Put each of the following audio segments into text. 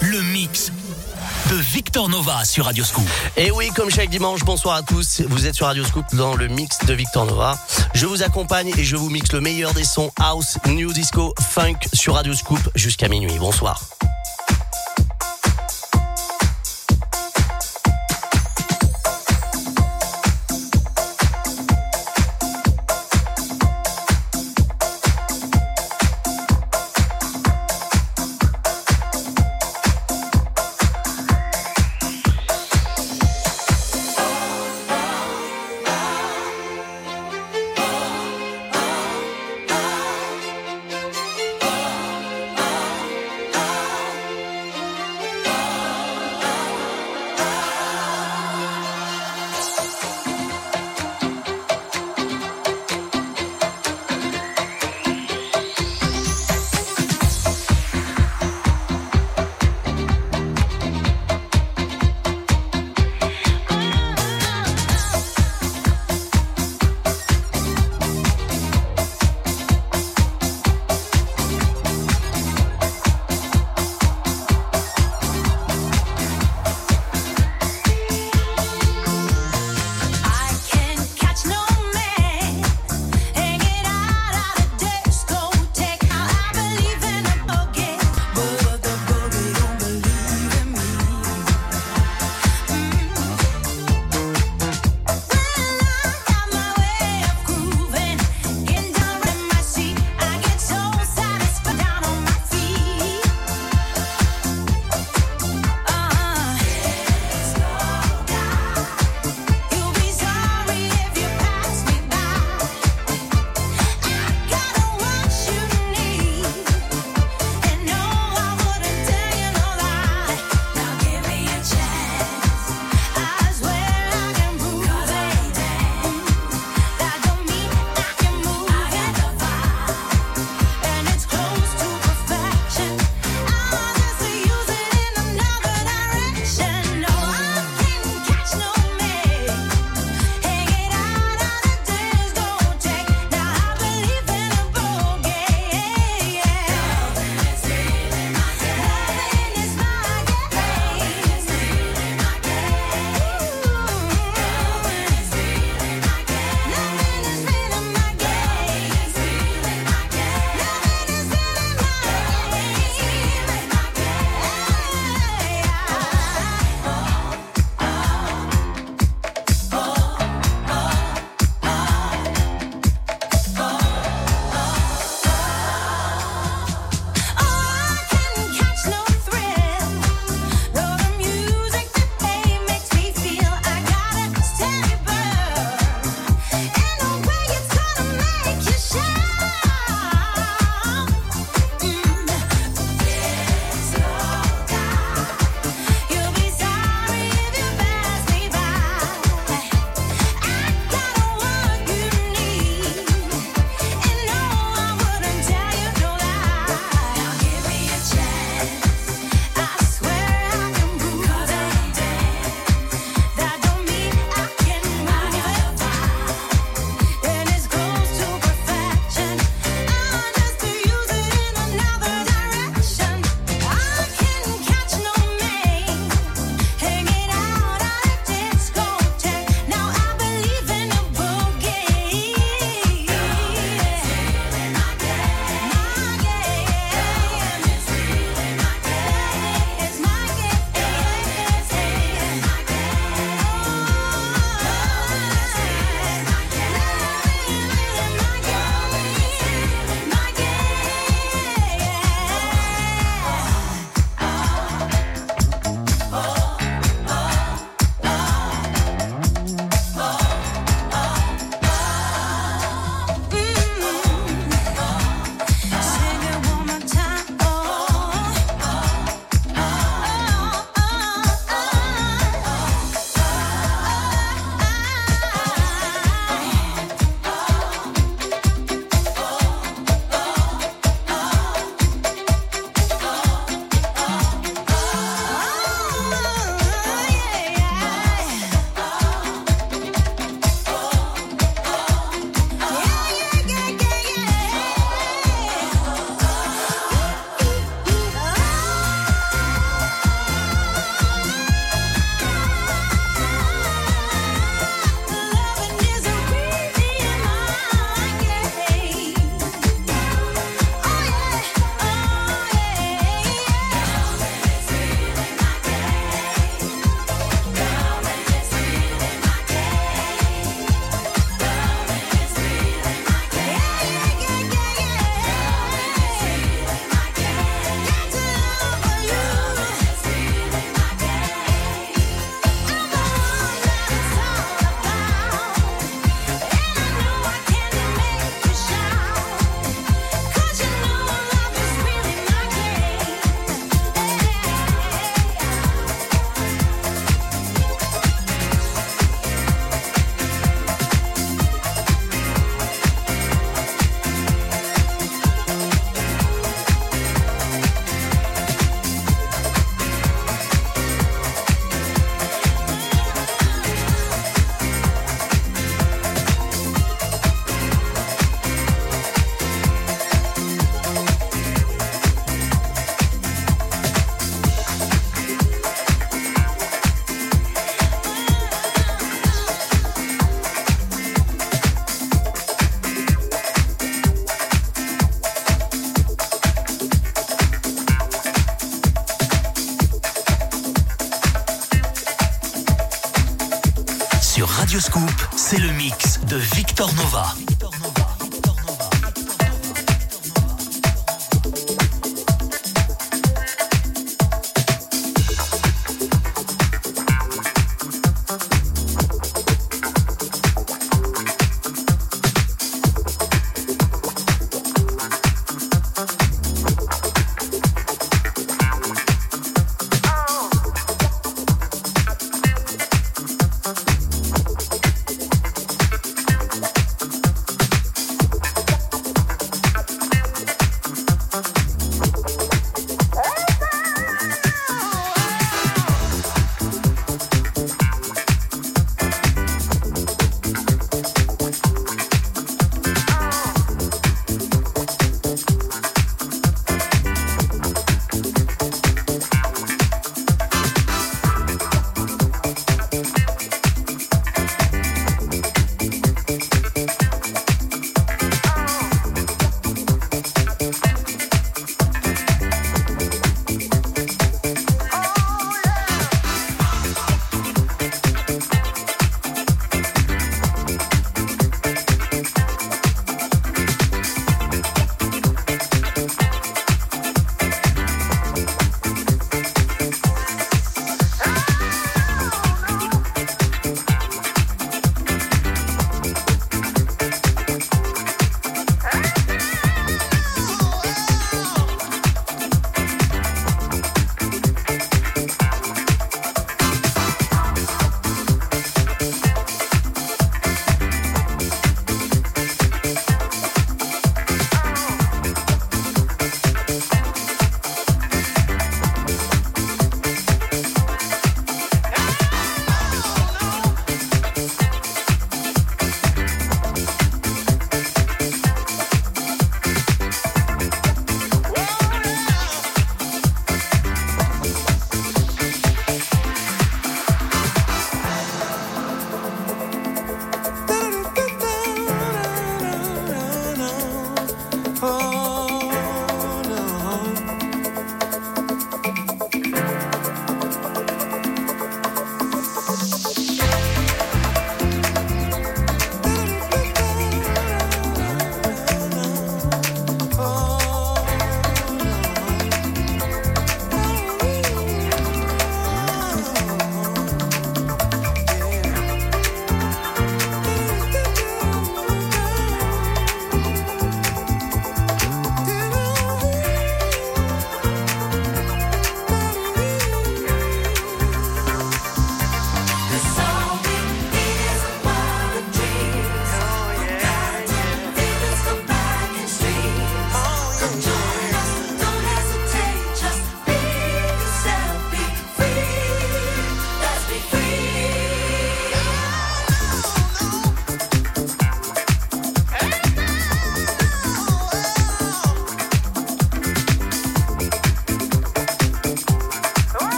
Le mix de Victor Nova sur Radio Scoop. Et oui, comme chaque dimanche, bonsoir à tous. Vous êtes sur Radio Scoop dans le mix de Victor Nova. Je vous accompagne et je vous mixe le meilleur des sons house, new disco, funk sur Radio Scoop jusqu'à minuit. Bonsoir.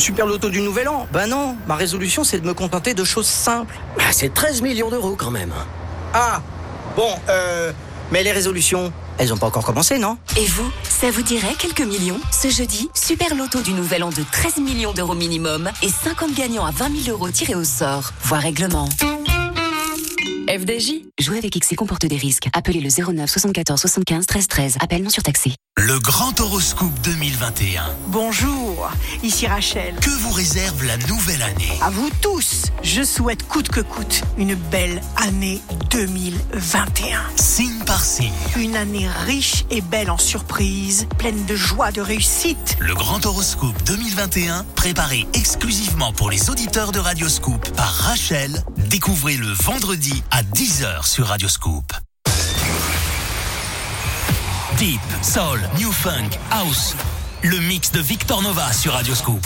Super loto du nouvel an Ben non, ma résolution c'est de me contenter de choses simples. Bah, c'est 13 millions d'euros quand même. Ah Bon, euh. Mais les résolutions, elles ont pas encore commencé, non? Et vous, ça vous dirait quelques millions? Ce jeudi, super loto du nouvel an de 13 millions d'euros minimum et 50 gagnants à 20 000 euros tirés au sort. Voir règlement. FDJ Jouer avec X comporte des risques. Appelez le 09 74 75 13 13. Appel non surtaxé. Le grand horoscope 2021. Bonjour, ici Rachel. Que vous réserve la nouvelle année? À vous tous, je souhaite coûte que coûte une belle année 2021. Signe par signe. Une année riche et belle en surprises, pleine de joie, de réussite. Le grand horoscope 2021, préparé exclusivement pour les auditeurs de Radioscoop par Rachel. Découvrez le vendredi à 10h sur Radioscoop. Deep, Soul, New Funk, House. Le mix de Victor Nova sur Radioscoop.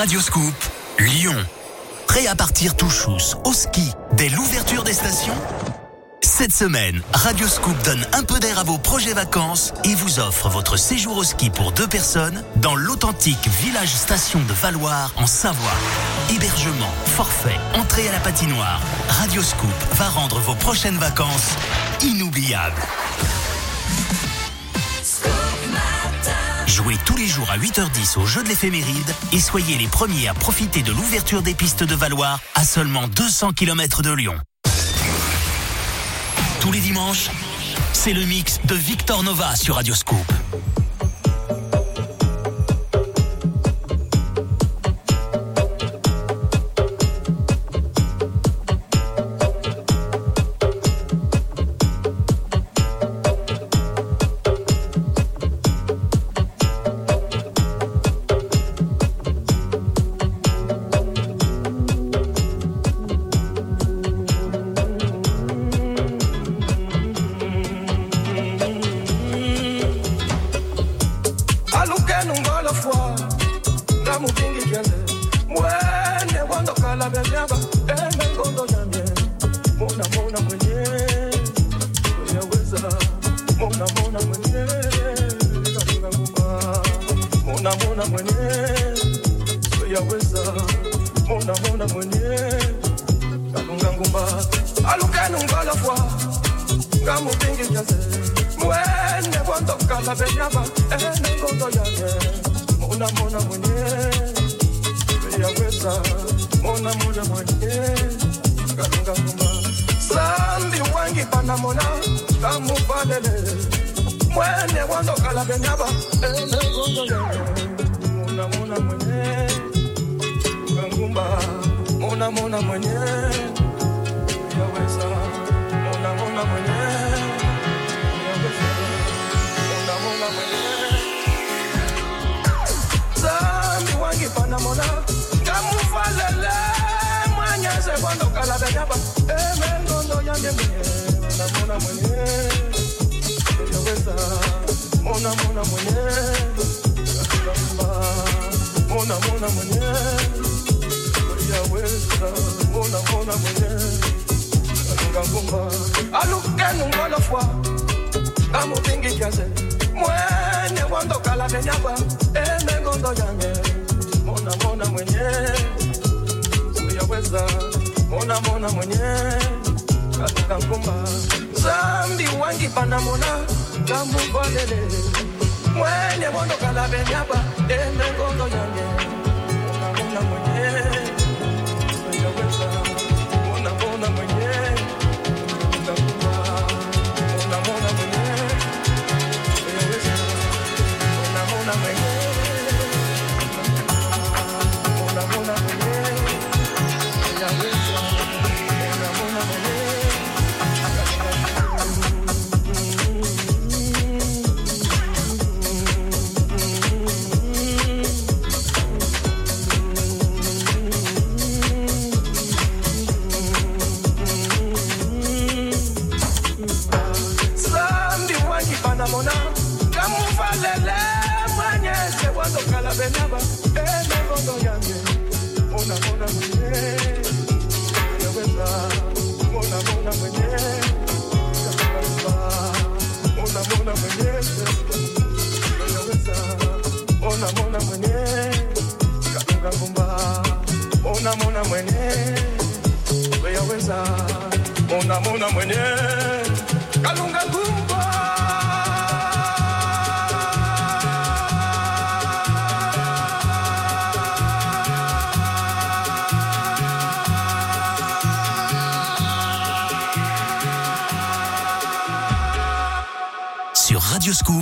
Radioscoop, Lyon. Prêt à partir tout chousse au ski dès l'ouverture des stations? Cette semaine, Radioscoop donne un peu d'air à vos projets vacances et vous offre votre séjour au ski pour deux personnes dans l'authentique village station de Valoir en Savoie. Hébergement, forfait, entrée à la patinoire. Radioscoop va rendre vos prochaines vacances inoubliables. Tous les jours à 8h10 au jeu de l'éphéméride et soyez les premiers à profiter de l'ouverture des pistes de Valois à seulement 200 km de Lyon. Tous les dimanches, c'est le mix de Victor Nova sur Radioscoop.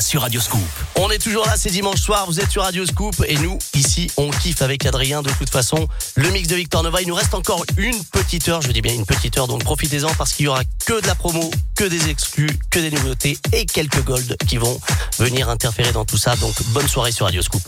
Sur Radio Scoop. On est toujours là, c'est dimanche soir, vous êtes sur Radio Scoop et nous, ici, on kiffe avec Adrien de toute façon. Le mix de Victor Nova, il nous reste encore une petite heure, je dis bien une petite heure, donc profitez-en parce qu'il y aura que de la promo, que des exclus, que des nouveautés et quelques golds qui vont venir interférer dans tout ça. Donc bonne soirée sur Radio Scoop.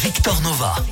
Victor Nova.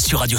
sur Radio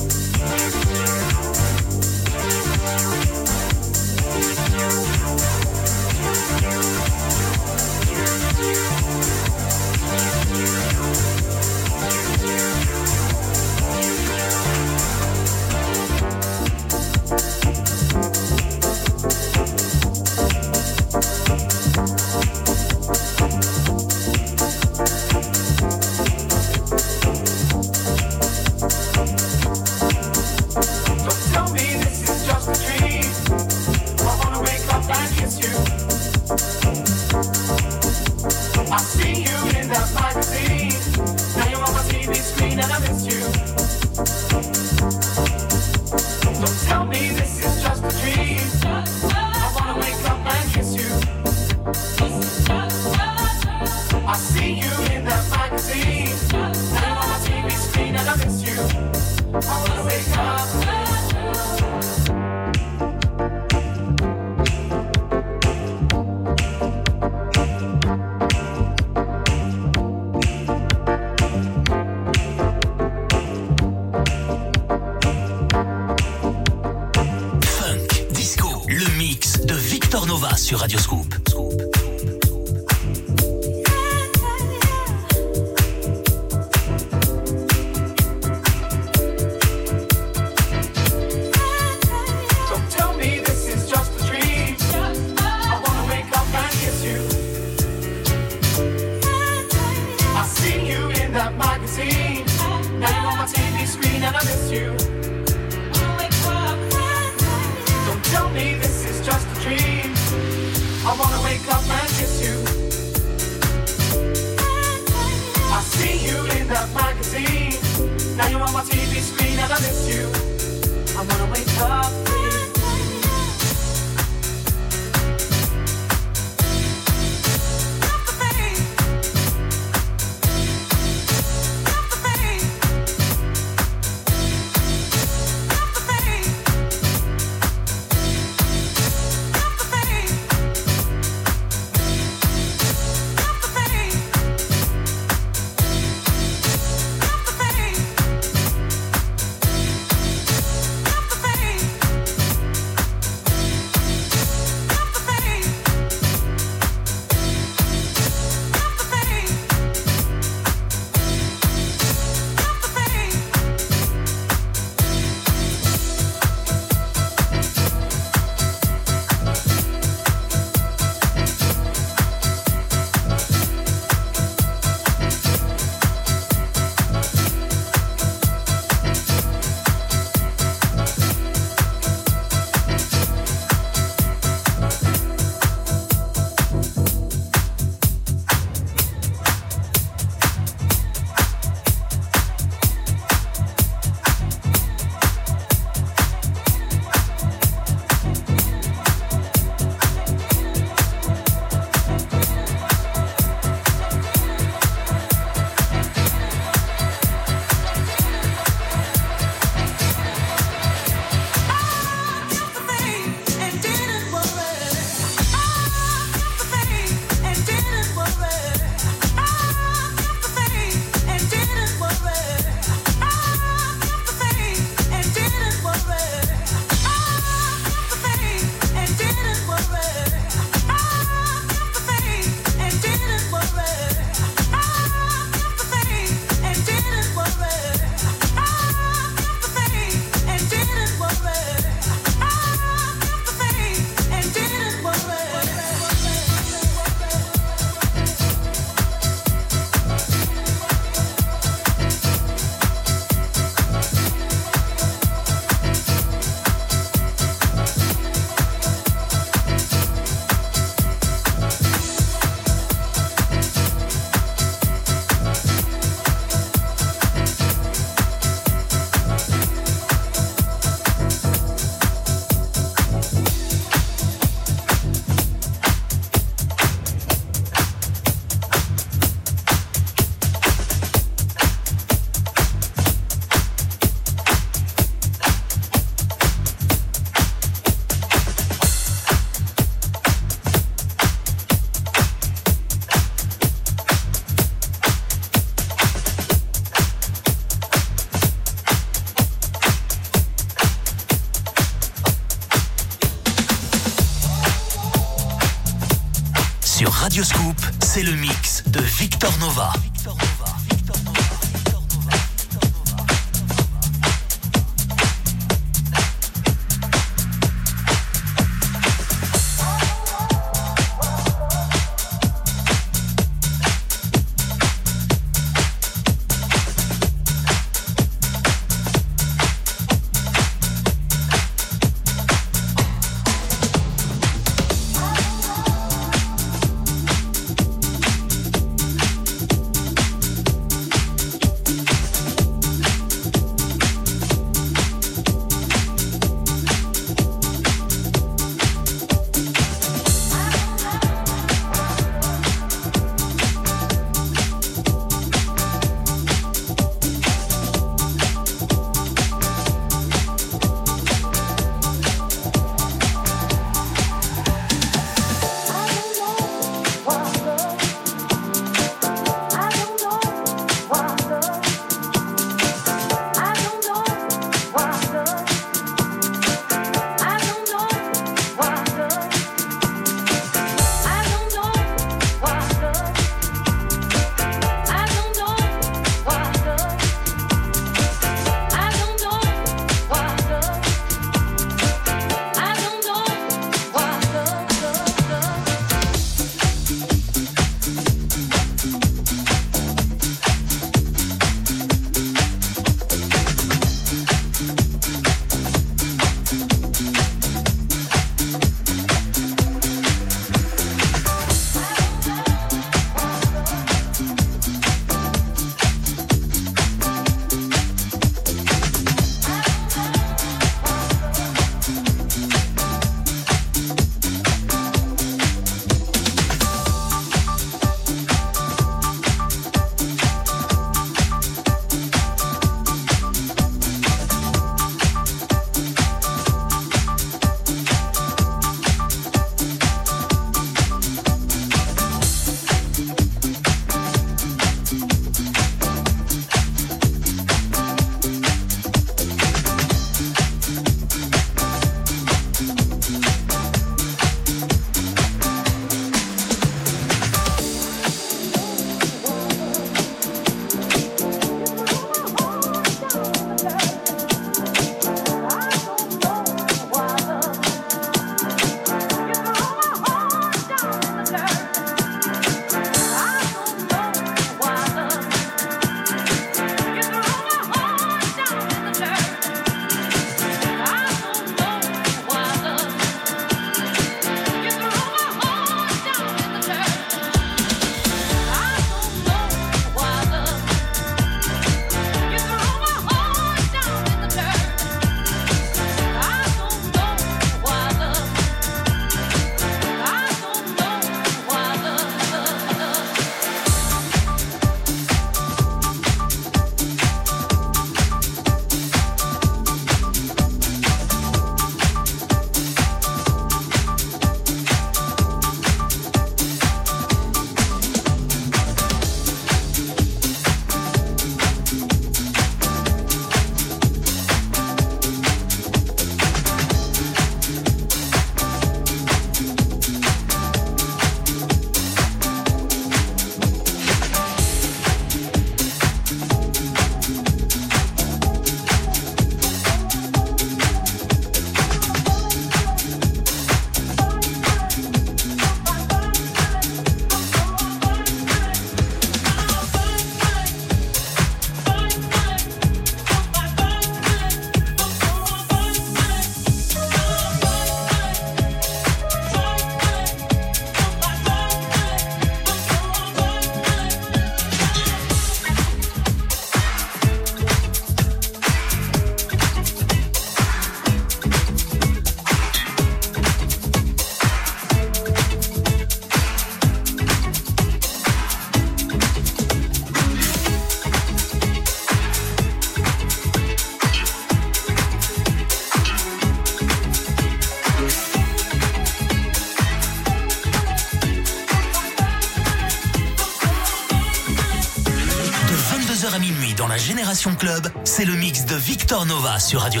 Victor Nova sur Radio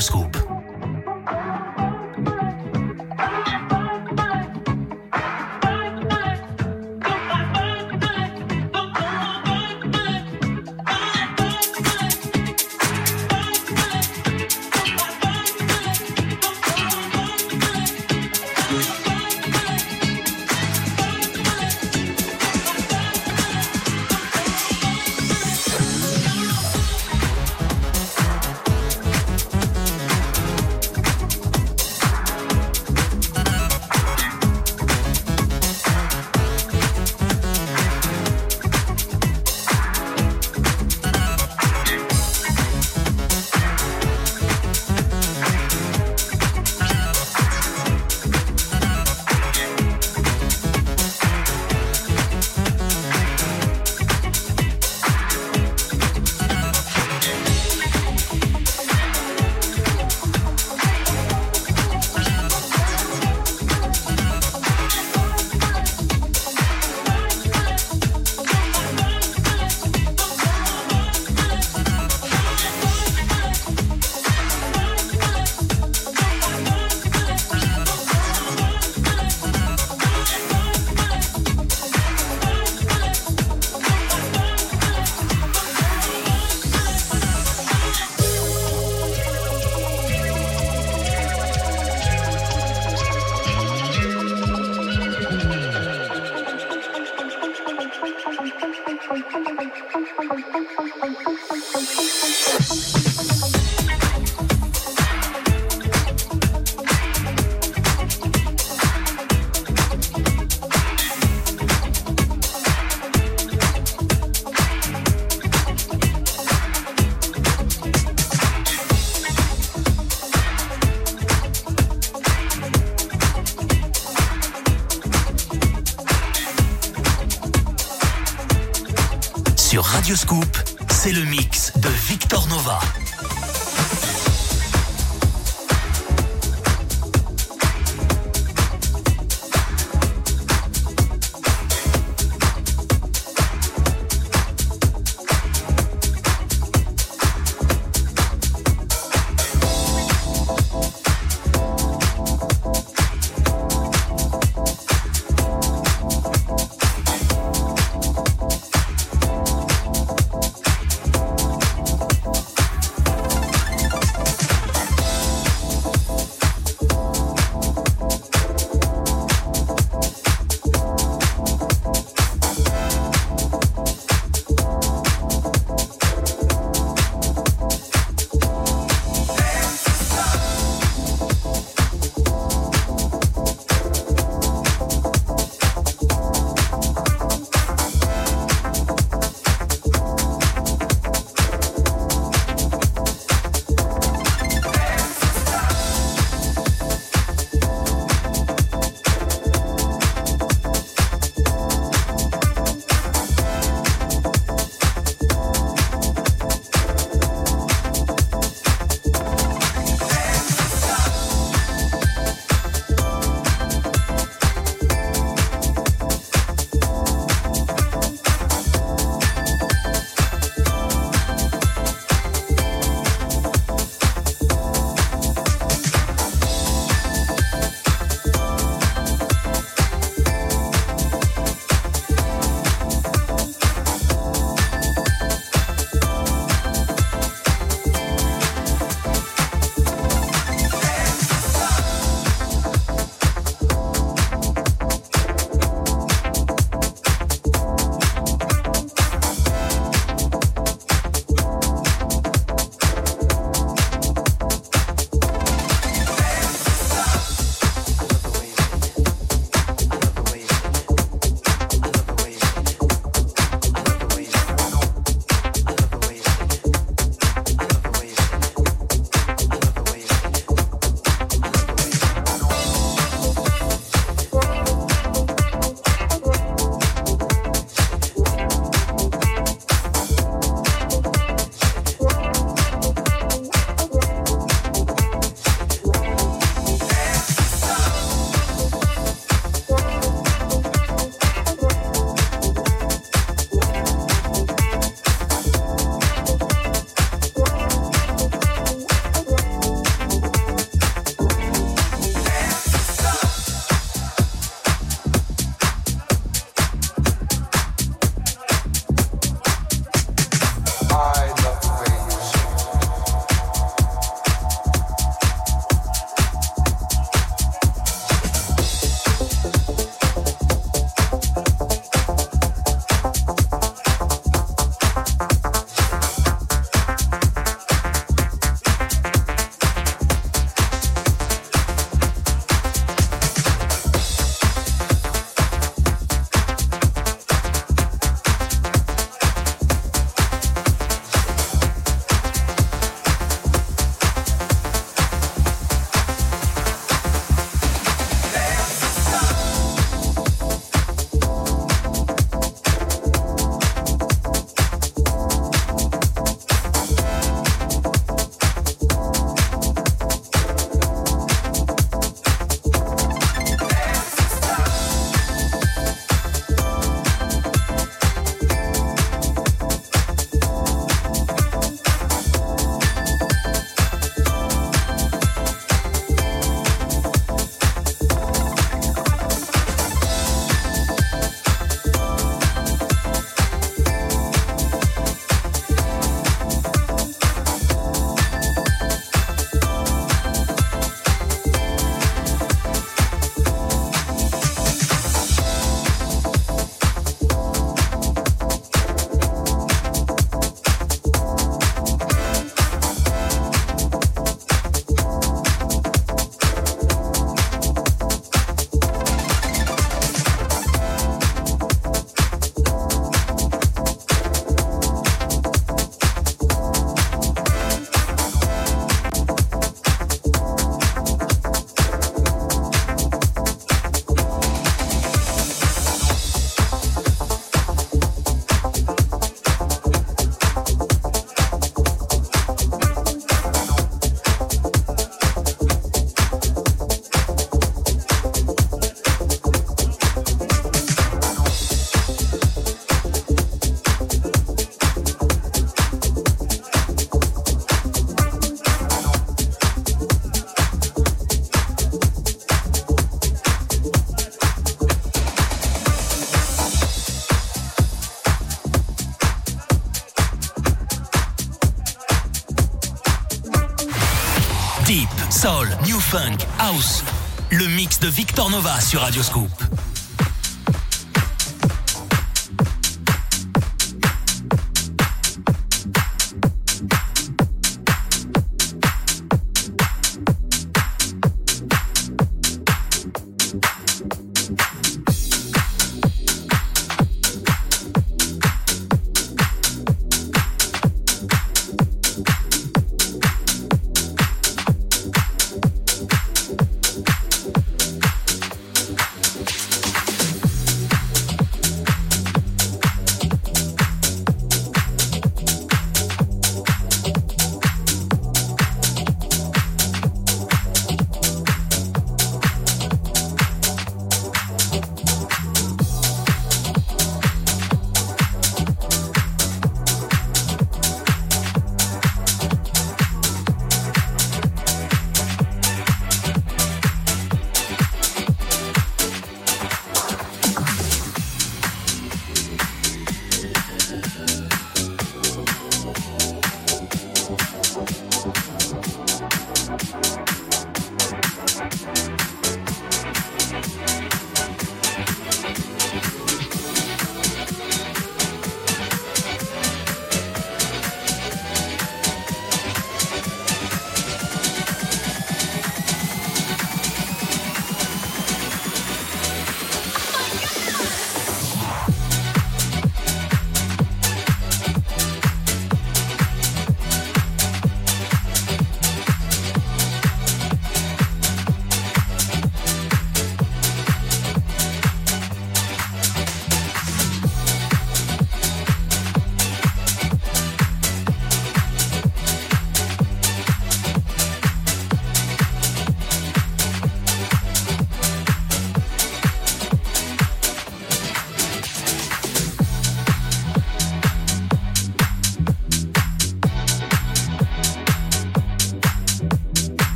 House. Le mix de Victor Nova sur Radio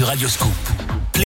sur Radioscoop.